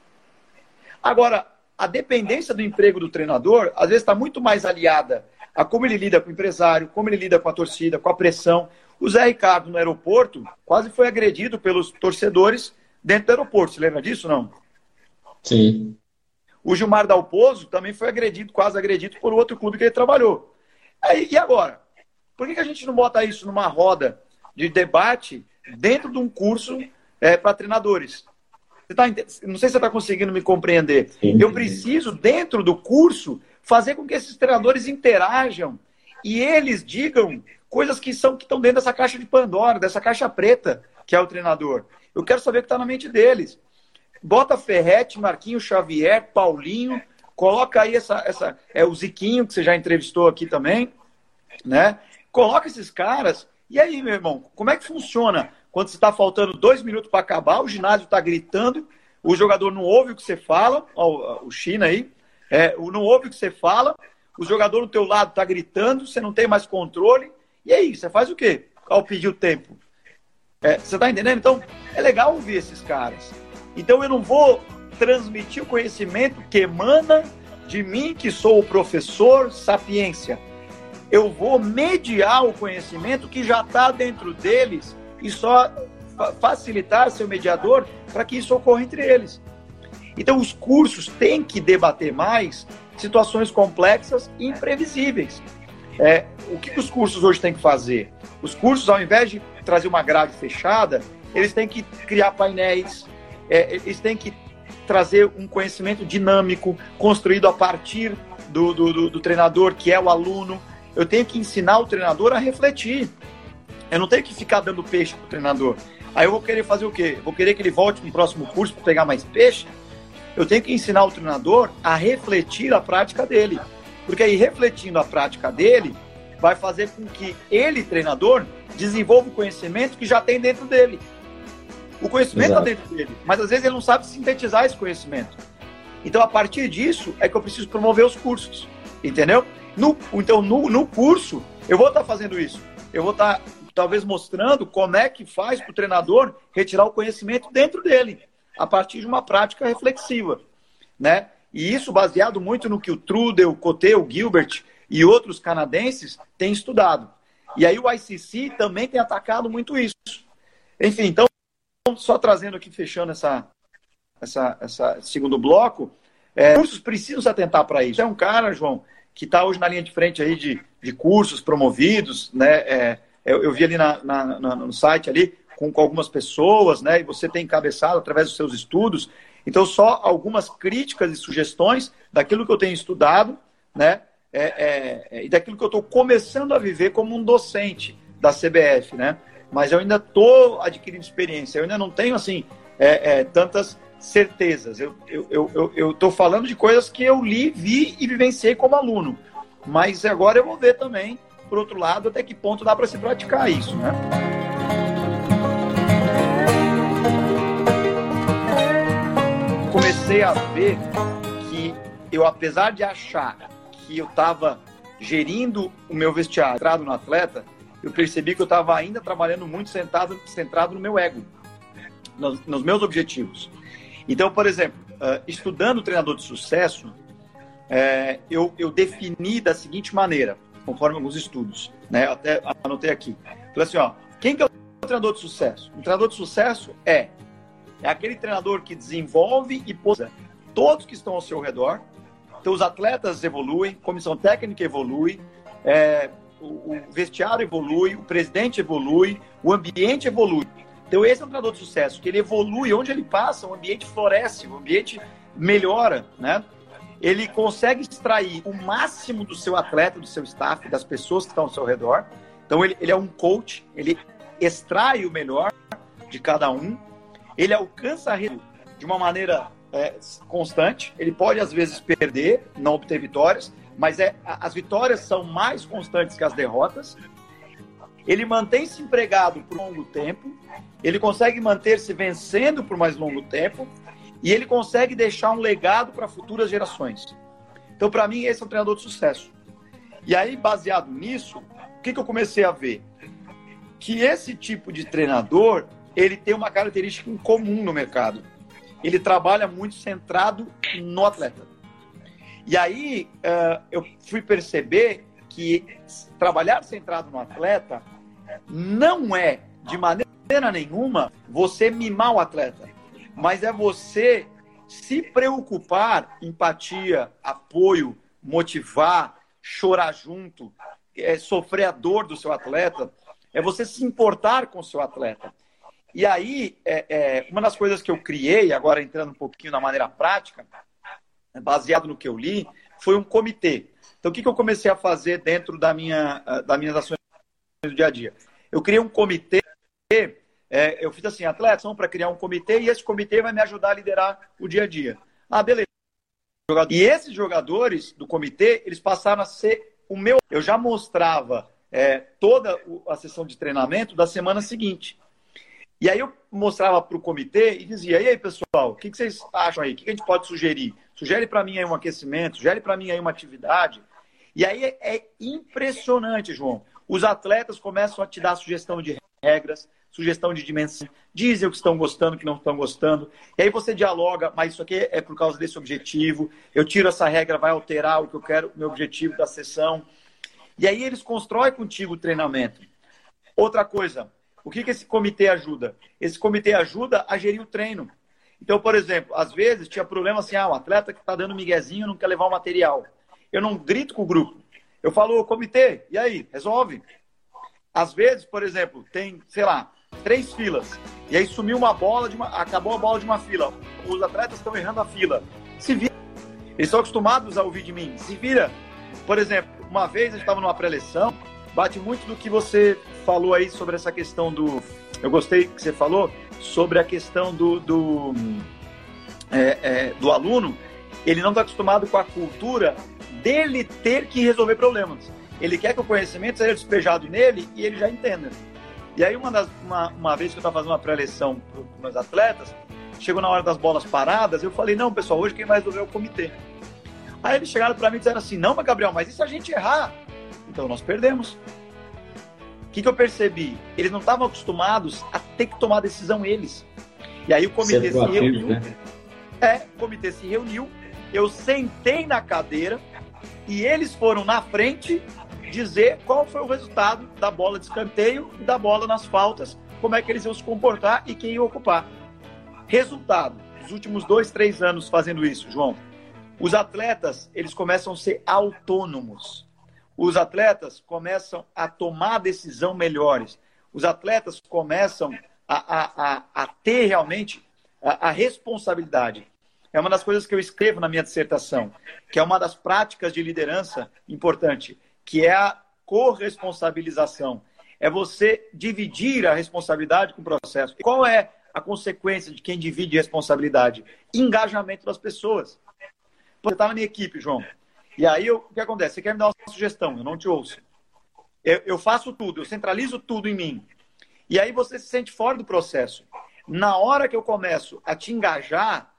Agora, a dependência do emprego do treinador, às vezes está muito mais aliada a como ele lida com o empresário, como ele lida com a torcida, com a pressão. O Zé Ricardo, no aeroporto, quase foi agredido pelos torcedores dentro do aeroporto. Você lembra disso, não? Sim. O Gilmar Dalpozo também foi agredido, quase agredido por outro clube que ele trabalhou. Aí, e agora? Por que, que a gente não bota isso numa roda de debate dentro de um curso é, para treinadores? Tá, não sei se você está conseguindo me compreender. Eu preciso, dentro do curso, fazer com que esses treinadores interajam e eles digam coisas que são que estão dentro dessa caixa de Pandora, dessa caixa preta que é o treinador. Eu quero saber o que está na mente deles. Bota Ferrete, Marquinhos Xavier, Paulinho, coloca aí essa, essa é o Ziquinho que você já entrevistou aqui também, né? Coloca esses caras. E aí, meu irmão, como é que funciona quando está faltando dois minutos para acabar, o ginásio está gritando, o jogador não ouve o que você fala, ó, o China aí, é, não ouve o que você fala, o jogador do teu lado está gritando, você não tem mais controle, e aí, você faz o quê ao pedir o tempo? É, você está entendendo? Então, é legal ouvir esses caras. Então, eu não vou transmitir o conhecimento que emana de mim, que sou o professor sapiência. Eu vou mediar o conhecimento que já está dentro deles e só facilitar seu mediador para que isso ocorra entre eles. Então, os cursos têm que debater mais situações complexas e imprevisíveis. É, o que os cursos hoje têm que fazer? Os cursos, ao invés de trazer uma grade fechada, eles têm que criar painéis, é, eles têm que trazer um conhecimento dinâmico, construído a partir do, do, do, do treinador, que é o aluno. Eu tenho que ensinar o treinador a refletir. Eu não tenho que ficar dando peixe para o treinador. Aí eu vou querer fazer o quê? Vou querer que ele volte no próximo curso para pegar mais peixe? Eu tenho que ensinar o treinador a refletir a prática dele. Porque aí, refletindo a prática dele, vai fazer com que ele, treinador, desenvolva o conhecimento que já tem dentro dele. O conhecimento está dentro dele, mas às vezes ele não sabe sintetizar esse conhecimento. Então, a partir disso, é que eu preciso promover os cursos. Entendeu? No, então, no, no curso, eu vou estar tá fazendo isso. Eu vou estar tá talvez mostrando como é que faz para o treinador retirar o conhecimento dentro dele, a partir de uma prática reflexiva, né? E isso baseado muito no que o Trudel, o Cote, o Gilbert e outros canadenses têm estudado. E aí o ICC também tem atacado muito isso. Enfim, então, só trazendo aqui, fechando essa, essa, essa segundo bloco, é, cursos precisam se atentar para isso. É um cara, João, que está hoje na linha de frente aí de, de cursos promovidos, né? É, eu, eu vi ali na, na, na, no site ali com, com algumas pessoas, né? E você tem encabeçado através dos seus estudos. Então, só algumas críticas e sugestões daquilo que eu tenho estudado, né? É, é, é e daquilo que eu estou começando a viver como um docente da CBF, né? Mas eu ainda estou adquirindo experiência, eu ainda não tenho, assim, é, é, tantas certezas. Eu estou eu, eu, eu falando de coisas que eu li, vi e vivenciei como aluno. Mas agora eu vou ver também por outro lado, até que ponto dá para se praticar isso, né? Comecei a ver que eu, apesar de achar que eu estava gerindo o meu vestiário, no atleta, eu percebi que eu estava ainda trabalhando muito centrado, centrado no meu ego, nos, nos meus objetivos. Então, por exemplo, uh, estudando treinador de sucesso, uh, eu, eu defini da seguinte maneira: conforme alguns estudos, né? Até anotei aqui. Então, assim, ó, quem que é o treinador de sucesso? Um treinador de sucesso é, é aquele treinador que desenvolve e posa todos que estão ao seu redor. Então, os atletas evoluem, comissão técnica evolui, é, o, vestiário evolui, o presidente evolui, o ambiente evolui. Então, esse é um treinador de sucesso, que ele evolui, onde ele passa, o ambiente floresce, o ambiente melhora, né? ele consegue extrair o máximo do seu atleta, do seu staff, das pessoas que estão ao seu redor. Então, ele, ele é um coach, ele extrai o melhor de cada um, ele alcança a de uma maneira é, constante. Ele pode, às vezes, perder, não obter vitórias, mas é, as vitórias são mais constantes que as derrotas. Ele mantém-se empregado por longo tempo, ele consegue manter-se vencendo por mais longo tempo, e ele consegue deixar um legado para futuras gerações. Então, para mim, esse é um treinador de sucesso. E aí, baseado nisso, o que, que eu comecei a ver? Que esse tipo de treinador, ele tem uma característica em comum no mercado. Ele trabalha muito centrado no atleta. E aí, uh, eu fui perceber que trabalhar centrado no atleta não é, de maneira nenhuma, você mimar o atleta mas é você se preocupar, empatia, apoio, motivar, chorar junto, é, sofrer a dor do seu atleta, é você se importar com o seu atleta. E aí, é, é, uma das coisas que eu criei, agora entrando um pouquinho na maneira prática, baseado no que eu li, foi um comitê. Então, o que, que eu comecei a fazer dentro da minha, das minhas ações do dia a dia? Eu criei um comitê, é, eu fiz assim, atleta, para criar um comitê e esse comitê vai me ajudar a liderar o dia a dia. Ah, beleza. E esses jogadores do comitê, eles passaram a ser o meu. Eu já mostrava é, toda a sessão de treinamento da semana seguinte. E aí eu mostrava para o comitê e dizia: e aí, pessoal, o que, que vocês acham aí? O que, que a gente pode sugerir? Sugere para mim aí um aquecimento, sugere para mim aí uma atividade. E aí é, é impressionante, João. Os atletas começam a te dar sugestão de regras, sugestão de dimensão, dizem o que estão gostando, o que não estão gostando. E aí você dialoga, mas isso aqui é por causa desse objetivo. Eu tiro essa regra, vai alterar o que eu quero, meu objetivo da sessão. E aí eles constroem contigo o treinamento. Outra coisa, o que, que esse comitê ajuda? Esse comitê ajuda a gerir o treino. Então, por exemplo, às vezes tinha problema assim, ah, o atleta que está dando miguezinho não quer levar o material. Eu não grito com o grupo. Eu falo, comitê, e aí? Resolve. Às vezes, por exemplo, tem, sei lá, três filas. E aí sumiu uma bola, uma, acabou a bola de uma fila. Os atletas estão errando a fila. Se vira. Eles estão acostumados a ouvir de mim. Se vira. Por exemplo, uma vez gente estava numa pré-eleição, bate muito do que você falou aí sobre essa questão do. Eu gostei que você falou sobre a questão do, do, é, é, do aluno. Ele não está acostumado com a cultura dele ter que resolver problemas. Ele quer que o conhecimento seja despejado nele e ele já entenda. E aí, uma, das, uma, uma vez que eu estava fazendo uma pré-eleição para os meus atletas, chegou na hora das bolas paradas, eu falei: não, pessoal, hoje quem vai resolver é o comitê. Aí eles chegaram para mim e disseram assim: não, mas Gabriel, mas e se a gente errar? Então nós perdemos. O que, que eu percebi? Eles não estavam acostumados a ter que tomar decisão eles. E aí o comitê se reuniu. Né? É, o comitê se reuniu. Eu sentei na cadeira e eles foram na frente dizer qual foi o resultado da bola de escanteio e da bola nas faltas, como é que eles iam se comportar e quem ia ocupar. Resultado: os últimos dois, três anos fazendo isso, João, os atletas eles começam a ser autônomos. Os atletas começam a tomar decisão melhores. Os atletas começam a, a, a, a ter realmente a, a responsabilidade. É uma das coisas que eu escrevo na minha dissertação, que é uma das práticas de liderança importante, que é a corresponsabilização. É você dividir a responsabilidade com o processo. Qual é a consequência de quem divide responsabilidade? Engajamento das pessoas. Você está na minha equipe, João. E aí eu, o que acontece? Você quer me dar uma sugestão, eu não te ouço. Eu, eu faço tudo, eu centralizo tudo em mim. E aí você se sente fora do processo. Na hora que eu começo a te engajar,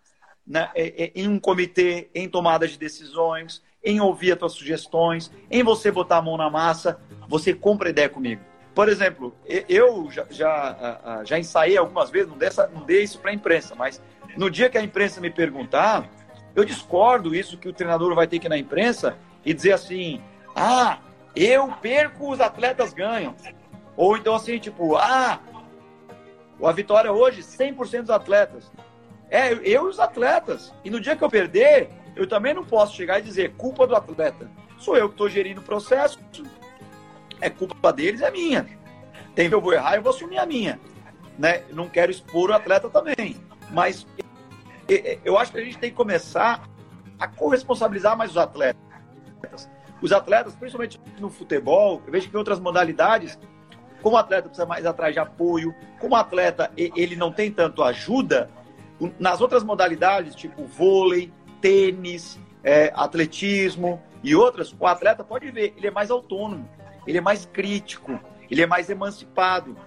né, é, é, em um comitê, em tomada de decisões, em ouvir as tuas sugestões, em você botar a mão na massa, você compra ideia comigo. Por exemplo, eu já, já, já ensaiei algumas vezes, não dei, essa, não dei isso para a imprensa, mas no dia que a imprensa me perguntar, eu discordo isso que o treinador vai ter que ir na imprensa e dizer assim: ah, eu perco, os atletas ganham. Ou então assim, tipo, ah, a vitória hoje, 100% dos atletas. É, eu e os atletas. E no dia que eu perder, eu também não posso chegar e dizer culpa do atleta. Sou eu que estou gerindo o processo. É culpa deles, é minha. Tem que eu vou errar, eu vou assumir a minha. Né? Não quero expor o atleta também. Mas eu acho que a gente tem que começar a corresponsabilizar mais os atletas. Os atletas, principalmente no futebol, eu vejo que em outras modalidades, como o atleta precisa mais atrás de apoio, como o atleta ele não tem tanto ajuda, nas outras modalidades, tipo vôlei, tênis, é, atletismo e outras, o atleta pode ver, ele é mais autônomo, ele é mais crítico, ele é mais emancipado.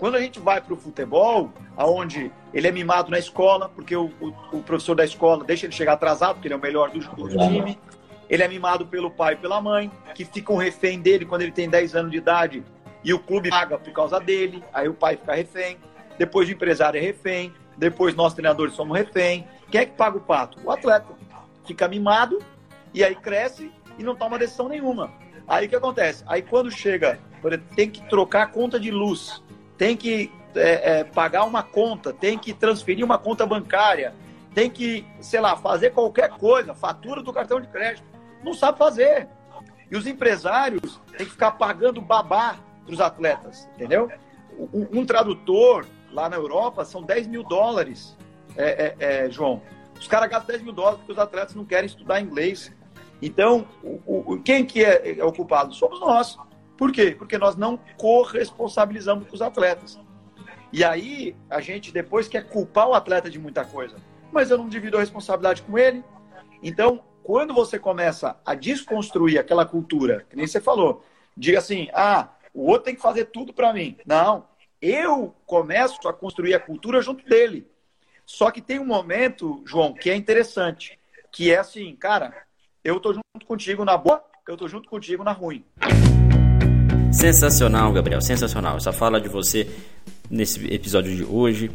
Quando a gente vai para o futebol, aonde ele é mimado na escola, porque o, o, o, professor da escola deixa ele chegar atrasado, porque ele é o melhor do, do time. Ele é mimado pelo pai e pela mãe, que ficam refém dele quando ele tem 10 anos de idade e o clube paga por causa dele, aí o pai fica refém. Depois o empresário é refém, depois nós treinadores somos refém. Quem é que paga o pato? O atleta. Fica mimado e aí cresce e não toma decisão nenhuma. Aí o que acontece? Aí quando chega, tem que trocar a conta de luz, tem que é, é, pagar uma conta, tem que transferir uma conta bancária, tem que, sei lá, fazer qualquer coisa, fatura do cartão de crédito. Não sabe fazer. E os empresários têm que ficar pagando babá para os atletas, entendeu? Um, um, tradutor lá na Europa são 10 mil dólares, é, é, é, João. Os caras gastam 10 mil dólares porque os atletas não querem estudar inglês. Então, o, o, quem que é, é o culpado? Somos nós. Por quê? Porque nós não corresponsabilizamos com os atletas. E aí, a gente depois quer culpar o atleta de muita coisa. Mas eu não divido a responsabilidade com ele. Então, quando você começa a desconstruir aquela cultura, que nem você falou, diga assim: ah, o outro tem que fazer tudo para mim. Não, eu começo a construir a cultura junto dele. Só que tem um momento, João, que é interessante, que é assim, cara, eu tô junto contigo na boa, eu tô junto contigo na ruim. Sensacional, Gabriel, sensacional. Essa fala de você nesse episódio de hoje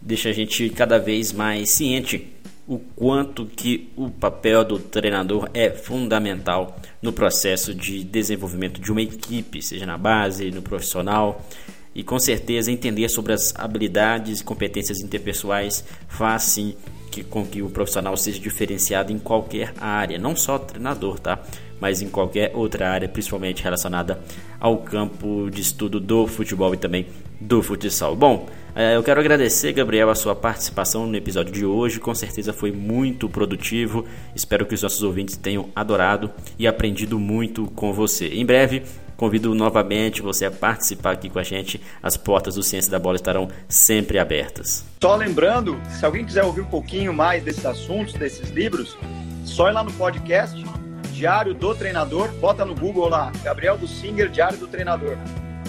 deixa a gente cada vez mais ciente o quanto que o papel do treinador é fundamental no processo de desenvolvimento de uma equipe, seja na base, no profissional. E com certeza entender sobre as habilidades e competências interpessoais faz sim que, com que o profissional seja diferenciado em qualquer área, não só treinador, tá? Mas em qualquer outra área, principalmente relacionada ao campo de estudo do futebol e também do futsal. Bom, é, eu quero agradecer, Gabriel, a sua participação no episódio de hoje. Com certeza foi muito produtivo. Espero que os nossos ouvintes tenham adorado e aprendido muito com você. Em breve, convido novamente você a participar aqui com a gente. As portas do Ciência da Bola estarão sempre abertas. Só lembrando, se alguém quiser ouvir um pouquinho mais desses assuntos, desses livros, só ir lá no podcast Diário do Treinador, bota no Google lá, Gabriel do Singer, Diário do Treinador.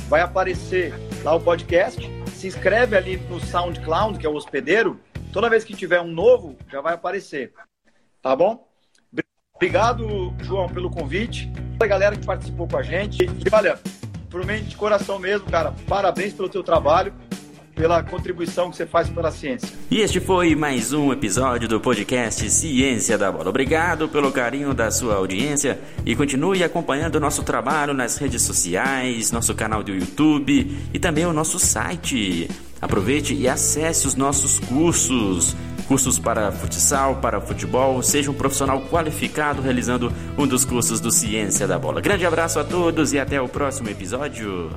Vai aparecer lá o podcast se inscreve ali no SoundCloud, que é o hospedeiro. Toda vez que tiver um novo, já vai aparecer. Tá bom? Obrigado, João, pelo convite. A galera que participou com a gente. E olha, provavelmente de coração mesmo, cara, parabéns pelo teu trabalho pela contribuição que você faz pela ciência. E este foi mais um episódio do podcast Ciência da Bola. Obrigado pelo carinho da sua audiência e continue acompanhando o nosso trabalho nas redes sociais, nosso canal do YouTube e também o nosso site. Aproveite e acesse os nossos cursos. Cursos para futsal, para futebol, seja um profissional qualificado realizando um dos cursos do Ciência da Bola. Grande abraço a todos e até o próximo episódio.